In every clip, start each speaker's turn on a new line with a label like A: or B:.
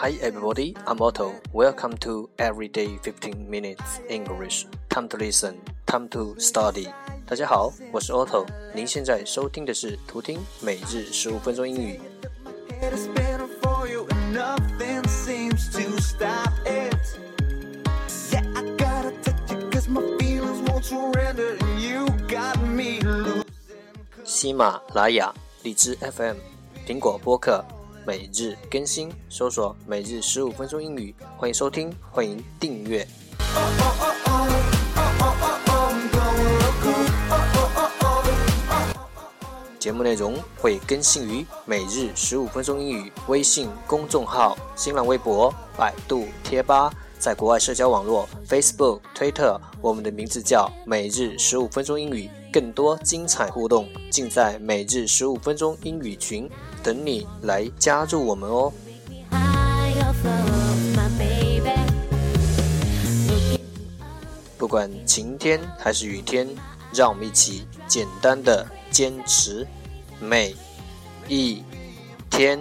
A: Hi everybody, I'm Otto. Welcome to Everyday 15 Minutes English. Time to listen, time to study. 大家好，我是 Otto。您现在收听的是途听每日十五分钟英语。喜马拉雅、荔枝 FM、苹果播客。每日更新，搜索“每日十五分钟英语”，欢迎收听，欢迎订阅。节目内容会更新于“每日十五分钟英语”微信公众号、新浪微博、百度贴吧，在国外社交网络 Facebook、Twitter，我们的名字叫“每日十五分钟英语”。更多精彩互动尽在“每日十五分钟英语群”。等你来加入我们哦！不管晴天还是雨天，让我们一起简单的坚持每一天。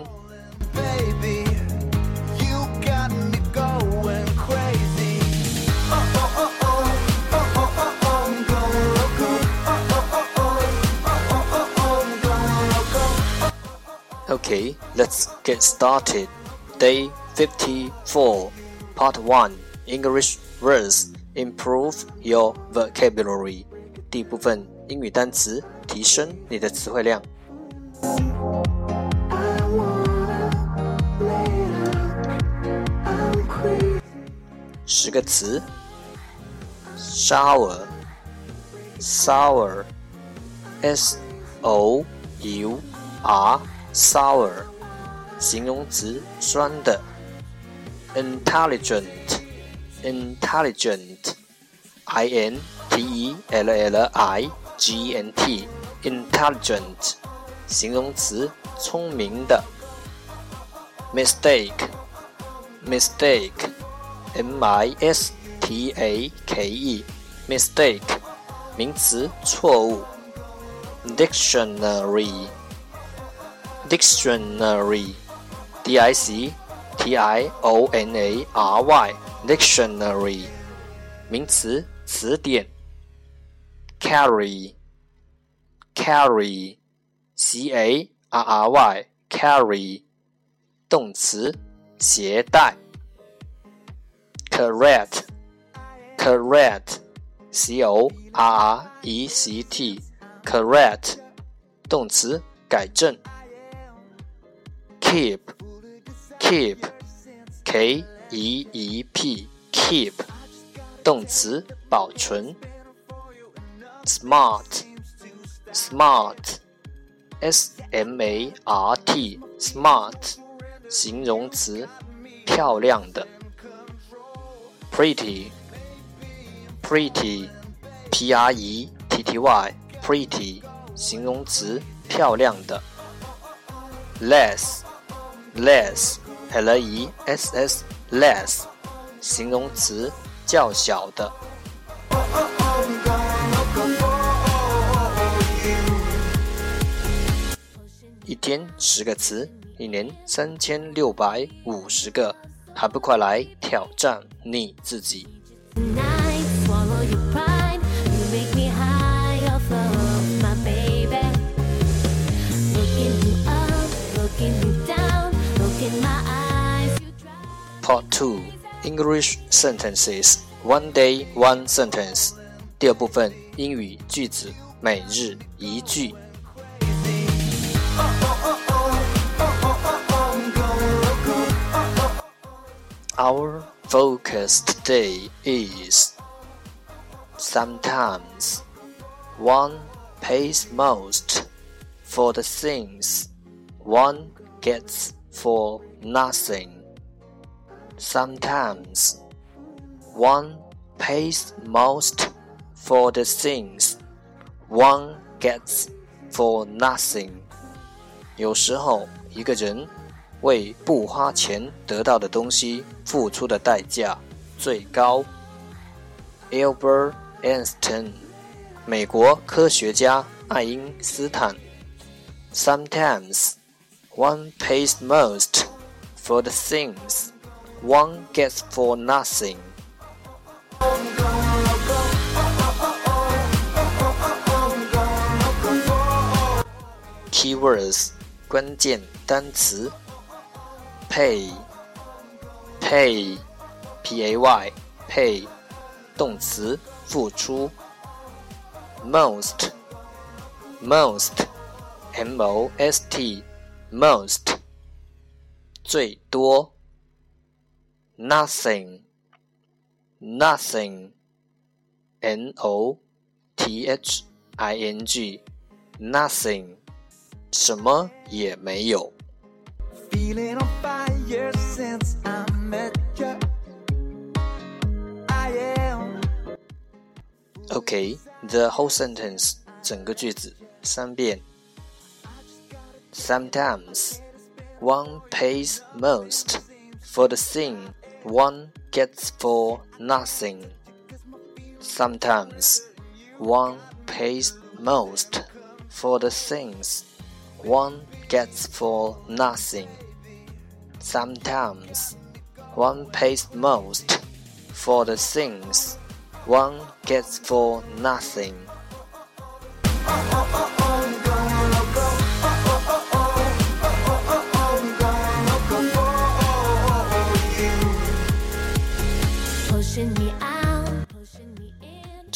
A: Okay, let's get started. Day 54, Part 1 English words Improve your vocabulary. 第一部分英语单词，提升你的词汇量。十个词：sour，sour，s o u r。 sour，形容词，酸的。intelligent，intelligent，i n t e l l i g e n t，intelligent，形容词，聪明的。mistake，mistake，m i s t a k e，mistake，名词，错误。dictionary。Dictionary, d i c t i o n a r y, dictionary, 名词词典。carry, carry, c a r r y, carry, 动词携带。correct, correct, c o r r e c t, correct, 动词改正。Keep keep k e e p keep 动词保存 smart smart s m a r t smart 形容词漂亮的 pretty pretty p r e t t y pretty 形容词漂亮的 less less, l e s s, less，形容词，较小的。一天十个词，一年三千六百五十个，还不快来挑战你自己 ！Part Two English Sentences One Day One Sentence 第二部分英语句子每日一句。Our focus today is sometimes one pays most for the things one gets for nothing. Sometimes one pays most for the things one gets for nothing. 有时候，一个人为不花钱得到的东西付出的代价最高。Albert Einstein，美国科学家爱因斯坦。Sometimes one pays most for the things one gets for nothing. Keywords 关键单词 pay pay p a y pay 动词付出 most most m o s t most 最多 nothing nothing n o t h i n g nothing 什么也没有。Feeling on fire since I met you. I am. Okay, the whole sentence 整个句子三遍。Sometimes one pays most for the thing one gets for nothing. Sometimes one pays most for the things one gets for nothing. Sometimes one pays most for the things one gets for nothing.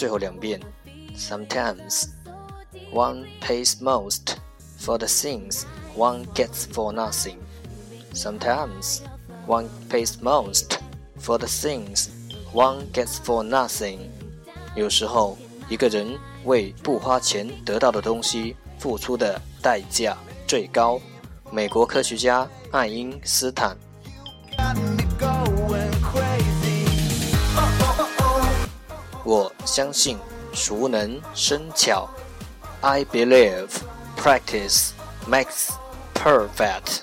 A: 最后两遍，Sometimes one pays most for the things one gets for nothing. Sometimes one pays most for the things one gets for nothing. 有时候，一个人为不花钱得到的东西付出的代价最高。美国科学家爱因斯坦。相信熟能生巧。I believe practice makes perfect.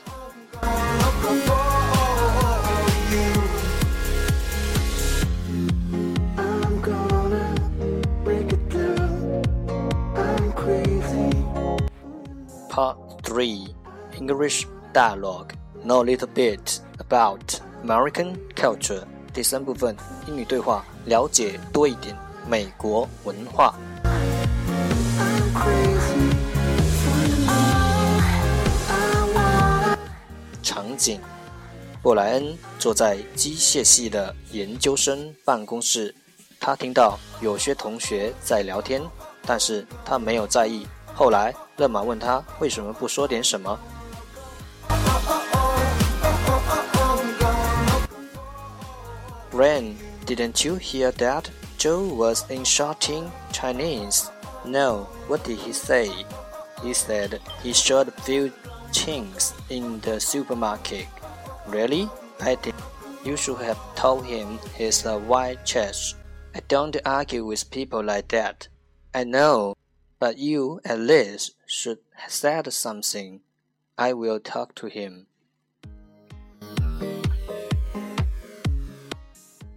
A: Part 3 English Dialogue Know a little bit about American culture 第三部分英语对话，了解多一点 美国文化。场景：布莱恩坐在机械系的研究生办公室，他听到有些同学在聊天，但是他没有在意。后来，勒马问他为什么不说点什么。Brian, didn't you hear that Joe was in Chinese. No, what did he say? He said he shot a few chinks in the supermarket. Really? I think you should have told him he's a white trash. I don't argue with people like that. I know, but you at least should have said something. I will talk to him.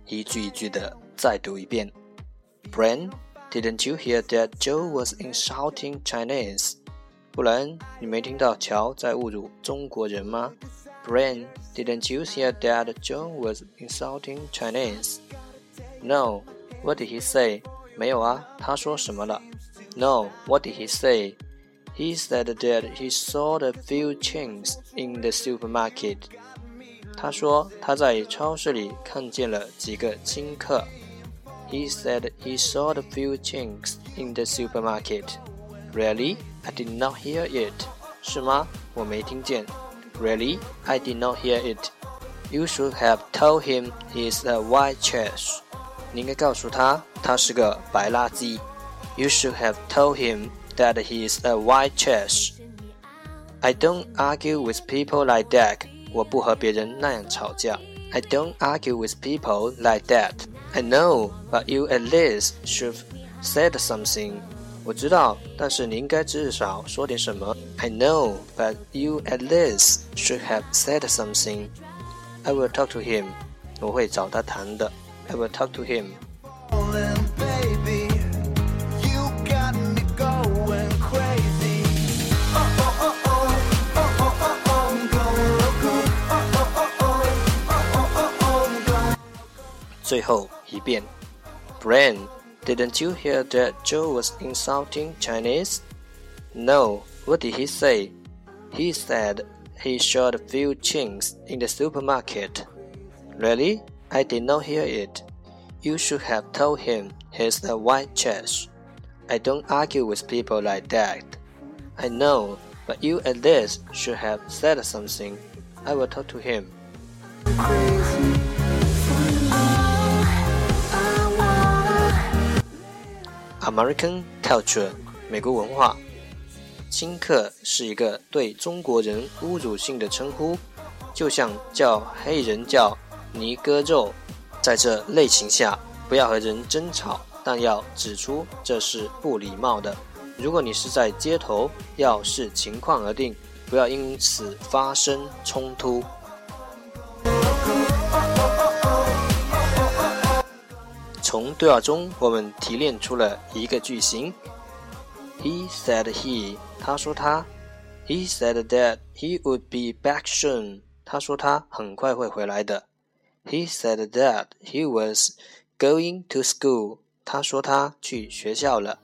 A: 一句一句的再读一遍。Brian, didn't you hear that Joe was insulting Chinese？不然你没听到乔在侮辱中国人吗？Brian, didn't you hear that Joe was insulting Chinese? No, what did he say? 没有啊，他说什么了？No, what did he say? He said that he saw a few chains in the supermarket. 他说他在超市里看见了几个金客。He said he saw a few chinks in the supermarket. Really? I did not hear it. 是吗？我没听见。Really? I did not hear it. You should have told him he's a white trash. 你应该告诉他，他是个白垃圾。You should have told him that he's a white trash. I don't argue with people like that. 我不和别人那样吵架。I don't argue with people like that. I know, but you at least should have said something. 我知道，但是你应该至少说点什么。I know, but you at least should have said something. I will talk to him. 我会找他谈的。I will talk to him. 最后。Brian, didn't you hear that Joe was insulting Chinese? No. What did he say? He said he shot a few chinks in the supermarket. Really? I did not hear it. You should have told him he's a white trash. I don't argue with people like that. I know, but you at least should have said something. I will talk to him. American culture，美国文化。金客是一个对中国人侮辱性的称呼，就像叫黑人叫尼哥肉。在这类型下，不要和人争吵，但要指出这是不礼貌的。如果你是在街头，要视情况而定，不要因此发生冲突。从对话中，我们提炼出了一个句型：He said he，他说他；He said that he would be back soon，他说他很快会回来的；He said that he was going to school，他说他去学校了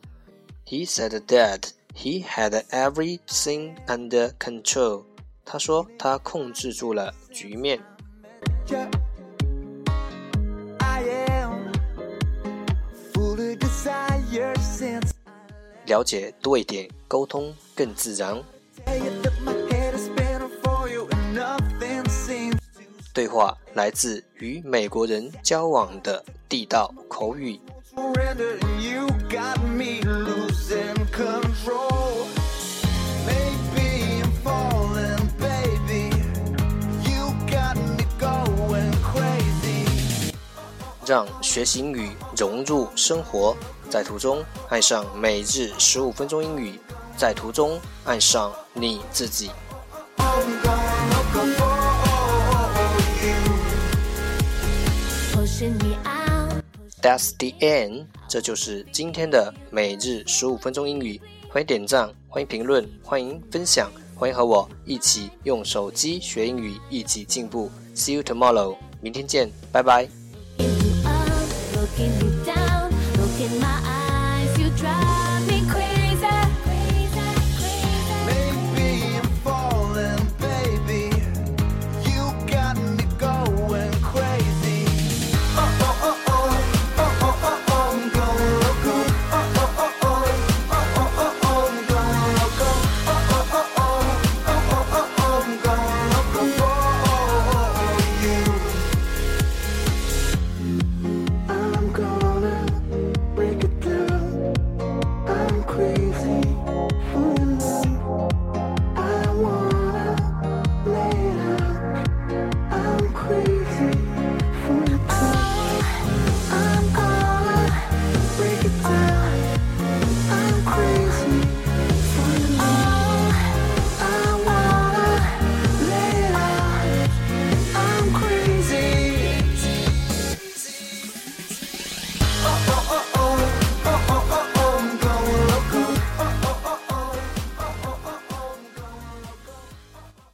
A: ；He said that he had everything under control，他说他控制住了局面。了解多一点，沟通更自然。对话来自与美国人交往的地道口语。让学习英语融入生活，在途中爱上每日十五分钟英语，在途中爱上你自己。That's the end，这就是今天的每日十五分钟英语。欢迎点赞，欢迎评论，欢迎分享，欢迎和我一起用手机学英语，一起进步。See you tomorrow，明天见，拜拜。In